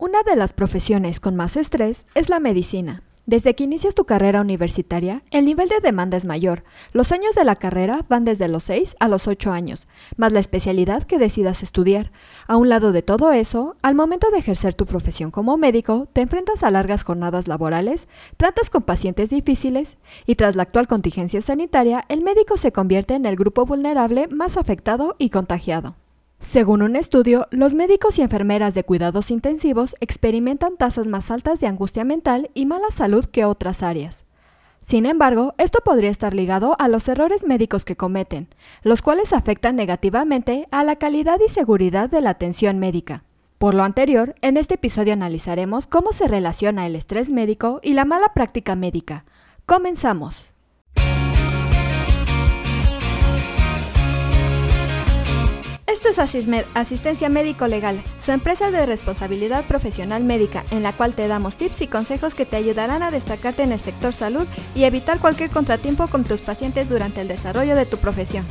Una de las profesiones con más estrés es la medicina. Desde que inicias tu carrera universitaria, el nivel de demanda es mayor. Los años de la carrera van desde los 6 a los 8 años, más la especialidad que decidas estudiar. A un lado de todo eso, al momento de ejercer tu profesión como médico, te enfrentas a largas jornadas laborales, tratas con pacientes difíciles y tras la actual contingencia sanitaria, el médico se convierte en el grupo vulnerable más afectado y contagiado. Según un estudio, los médicos y enfermeras de cuidados intensivos experimentan tasas más altas de angustia mental y mala salud que otras áreas. Sin embargo, esto podría estar ligado a los errores médicos que cometen, los cuales afectan negativamente a la calidad y seguridad de la atención médica. Por lo anterior, en este episodio analizaremos cómo se relaciona el estrés médico y la mala práctica médica. Comenzamos. Esto es Asistencia Médico Legal, su empresa de responsabilidad profesional médica, en la cual te damos tips y consejos que te ayudarán a destacarte en el sector salud y evitar cualquier contratiempo con tus pacientes durante el desarrollo de tu profesión.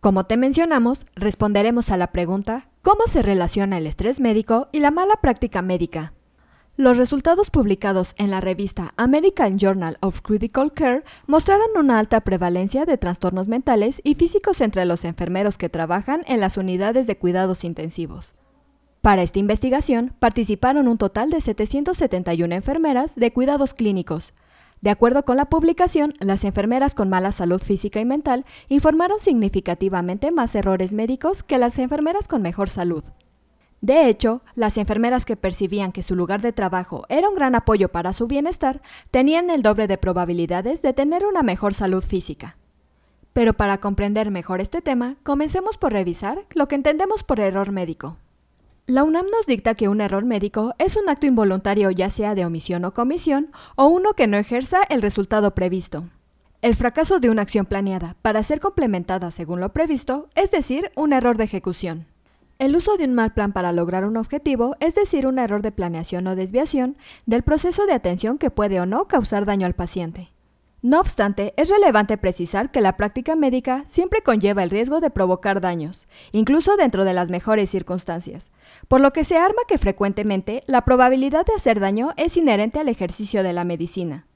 Como te mencionamos, responderemos a la pregunta ¿Cómo se relaciona el estrés médico y la mala práctica médica? Los resultados publicados en la revista American Journal of Critical Care mostraron una alta prevalencia de trastornos mentales y físicos entre los enfermeros que trabajan en las unidades de cuidados intensivos. Para esta investigación participaron un total de 771 enfermeras de cuidados clínicos. De acuerdo con la publicación, las enfermeras con mala salud física y mental informaron significativamente más errores médicos que las enfermeras con mejor salud. De hecho, las enfermeras que percibían que su lugar de trabajo era un gran apoyo para su bienestar tenían el doble de probabilidades de tener una mejor salud física. Pero para comprender mejor este tema, comencemos por revisar lo que entendemos por error médico. La UNAM nos dicta que un error médico es un acto involuntario ya sea de omisión o comisión, o uno que no ejerza el resultado previsto. El fracaso de una acción planeada para ser complementada según lo previsto, es decir, un error de ejecución. El uso de un mal plan para lograr un objetivo, es decir, un error de planeación o desviación del proceso de atención que puede o no causar daño al paciente. No obstante, es relevante precisar que la práctica médica siempre conlleva el riesgo de provocar daños, incluso dentro de las mejores circunstancias, por lo que se arma que frecuentemente la probabilidad de hacer daño es inherente al ejercicio de la medicina.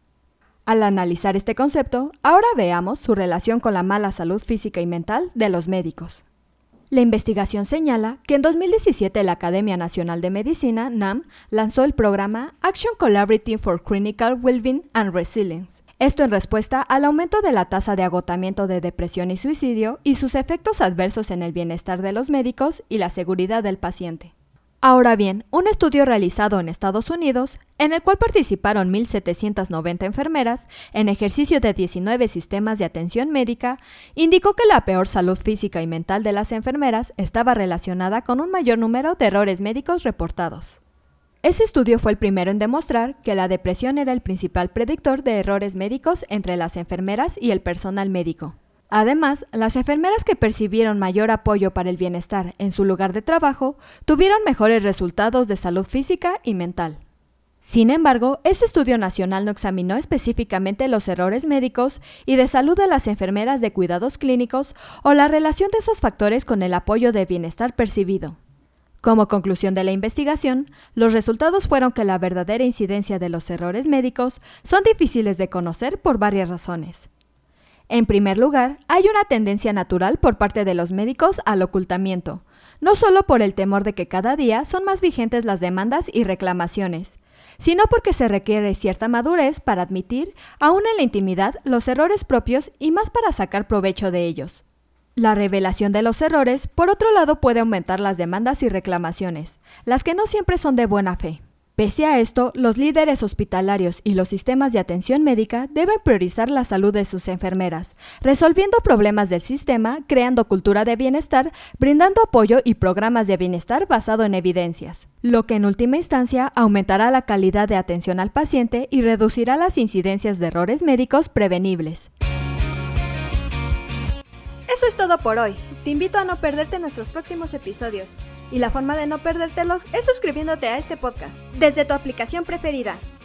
Al analizar este concepto, ahora veamos su relación con la mala salud física y mental de los médicos. La investigación señala que en 2017 la Academia Nacional de Medicina, NAM, lanzó el programa Action Collaborative for Clinical Wellbeing and Resilience. Esto en respuesta al aumento de la tasa de agotamiento de depresión y suicidio y sus efectos adversos en el bienestar de los médicos y la seguridad del paciente. Ahora bien, un estudio realizado en Estados Unidos, en el cual participaron 1.790 enfermeras en ejercicio de 19 sistemas de atención médica, indicó que la peor salud física y mental de las enfermeras estaba relacionada con un mayor número de errores médicos reportados. Ese estudio fue el primero en demostrar que la depresión era el principal predictor de errores médicos entre las enfermeras y el personal médico. Además, las enfermeras que percibieron mayor apoyo para el bienestar en su lugar de trabajo tuvieron mejores resultados de salud física y mental. Sin embargo, este estudio nacional no examinó específicamente los errores médicos y de salud de las enfermeras de cuidados clínicos o la relación de esos factores con el apoyo de bienestar percibido. Como conclusión de la investigación, los resultados fueron que la verdadera incidencia de los errores médicos son difíciles de conocer por varias razones. En primer lugar, hay una tendencia natural por parte de los médicos al ocultamiento, no solo por el temor de que cada día son más vigentes las demandas y reclamaciones, sino porque se requiere cierta madurez para admitir, aún en la intimidad, los errores propios y más para sacar provecho de ellos. La revelación de los errores, por otro lado, puede aumentar las demandas y reclamaciones, las que no siempre son de buena fe. Pese a esto, los líderes hospitalarios y los sistemas de atención médica deben priorizar la salud de sus enfermeras, resolviendo problemas del sistema, creando cultura de bienestar, brindando apoyo y programas de bienestar basado en evidencias, lo que en última instancia aumentará la calidad de atención al paciente y reducirá las incidencias de errores médicos prevenibles. Eso es todo por hoy. Te invito a no perderte nuestros próximos episodios. Y la forma de no perdértelos es suscribiéndote a este podcast desde tu aplicación preferida.